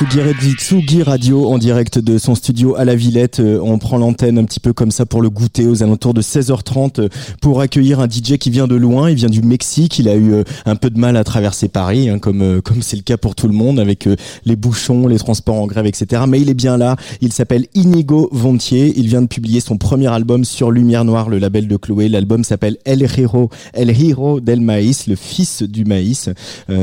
Tsugi Radio en direct de son studio à la Villette. Euh, On prend l'antenne un petit peu comme ça pour le goûter aux alentours de 16h30 euh, pour accueillir un DJ qui vient de loin. Il vient du Mexique. Il a eu euh, un peu de mal à traverser Paris, hein, comme c'est le cas pour tout le monde avec les bouchons, les transports en grève, etc. Mais il est bien là. Il s'appelle Inigo Vontier. Il vient de publier son premier album sur Lumière Noire, le label de Chloé. L'album s'appelle El Hiro, El Hiro del Maïs, le fils du maïs.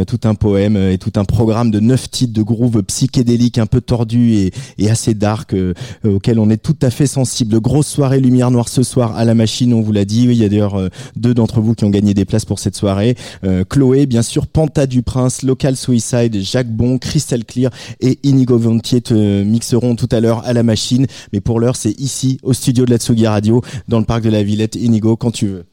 Tout un poème et tout un programme de neuf titres de groove psychédélique un peu tordu et, assez dark euh, auquel on est tout à fait sensible. Grosse soirée Lumière Noire ce soir à la machine, on vous l'a dit. Oui, Il y a d'ailleurs euh, deux d'entre vous qui ont gagné des places pour cette soirée. Euh, Chloé, bien sûr, Panta du Prince, Local Suicide, Jacques Bon, Crystal Clear et Inigo Vontier te mixeront tout à l'heure à la machine. Mais pour l'heure, c'est ici, au studio de la Tsugi Radio, dans le parc de la Villette. Inigo, quand tu veux.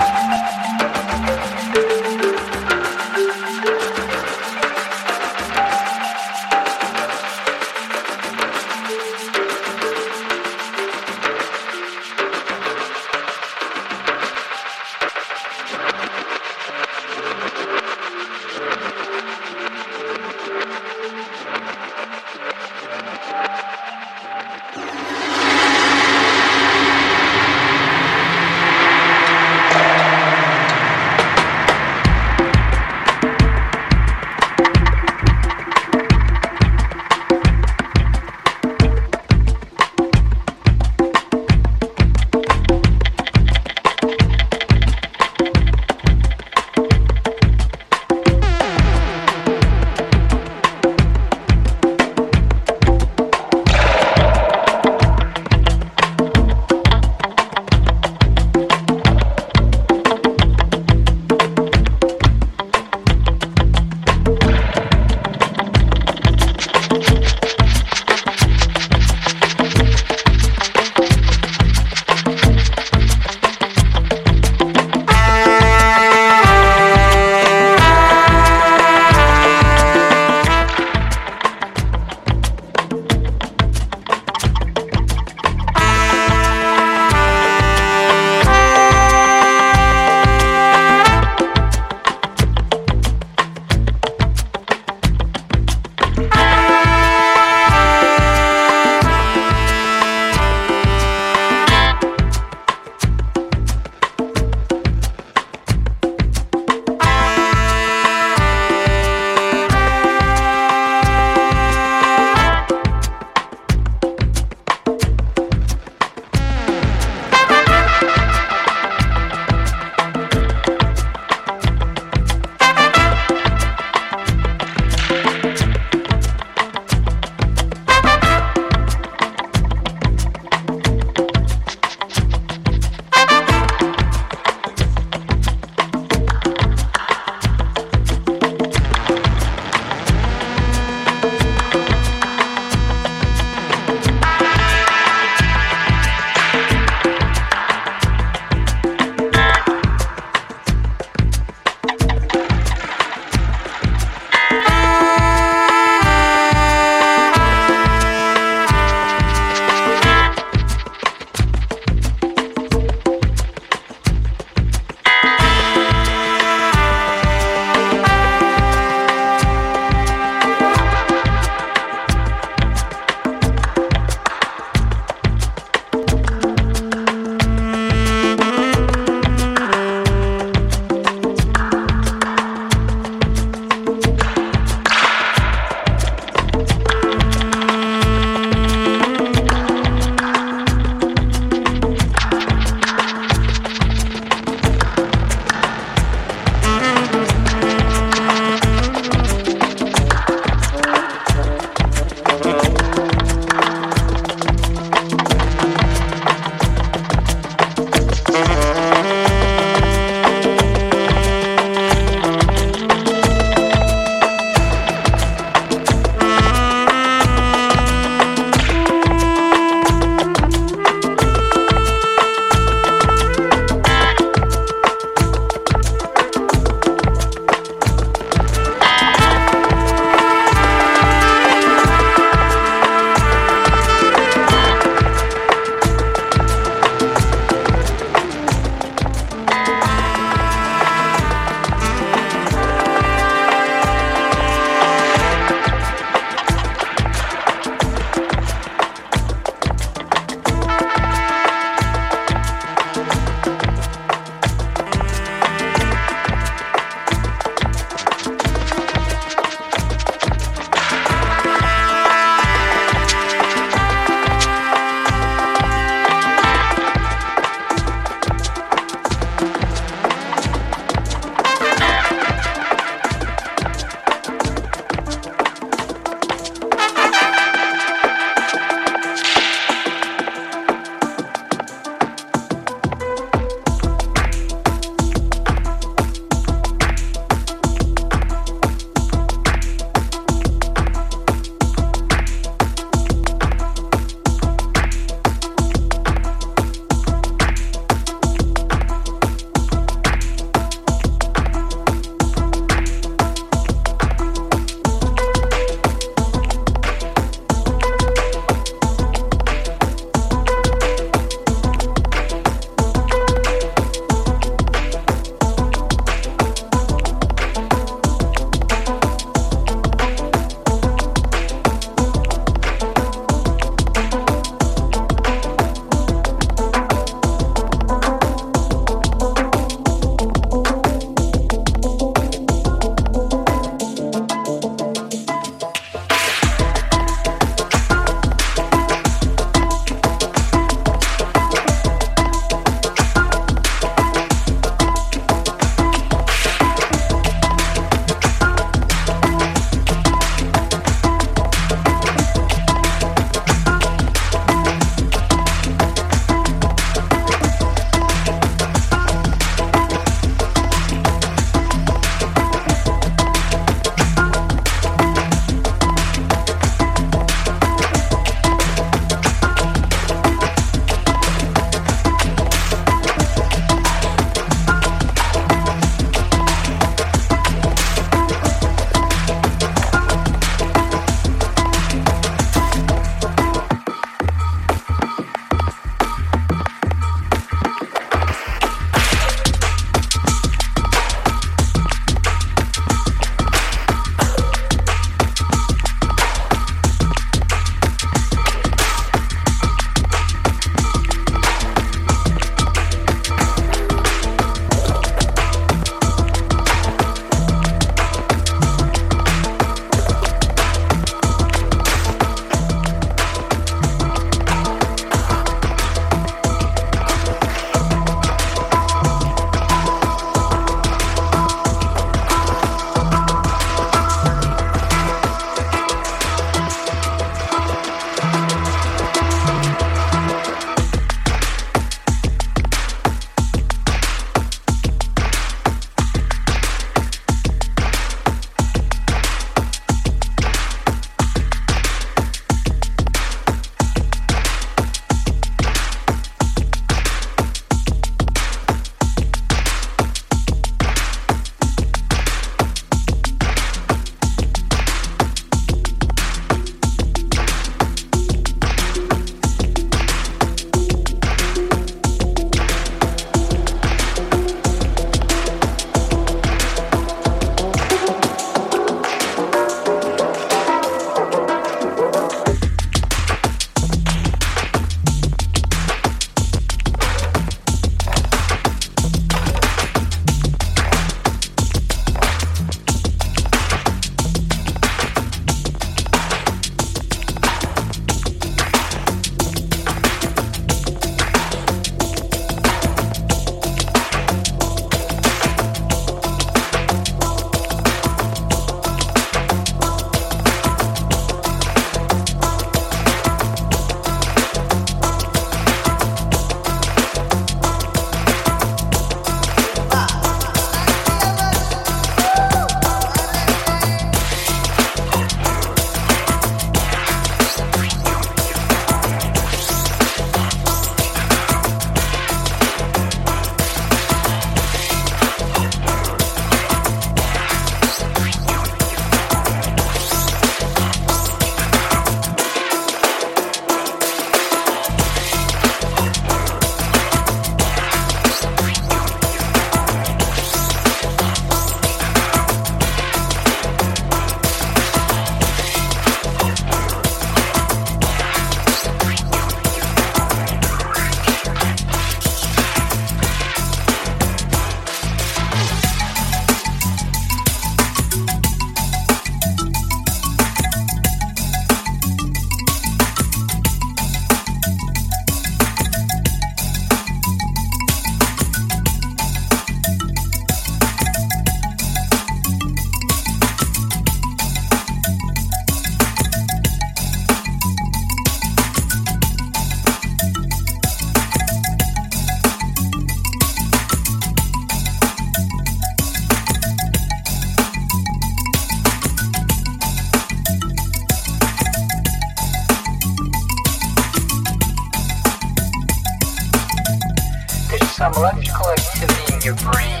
Some electrical activity in your brain.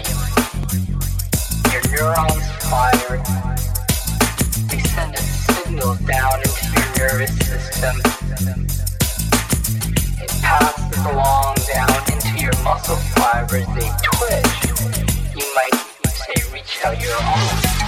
Your neurons fire. They send a signal down into your nervous system. It passes along down into your muscle fibers. They twitch. You might say reach out your arm.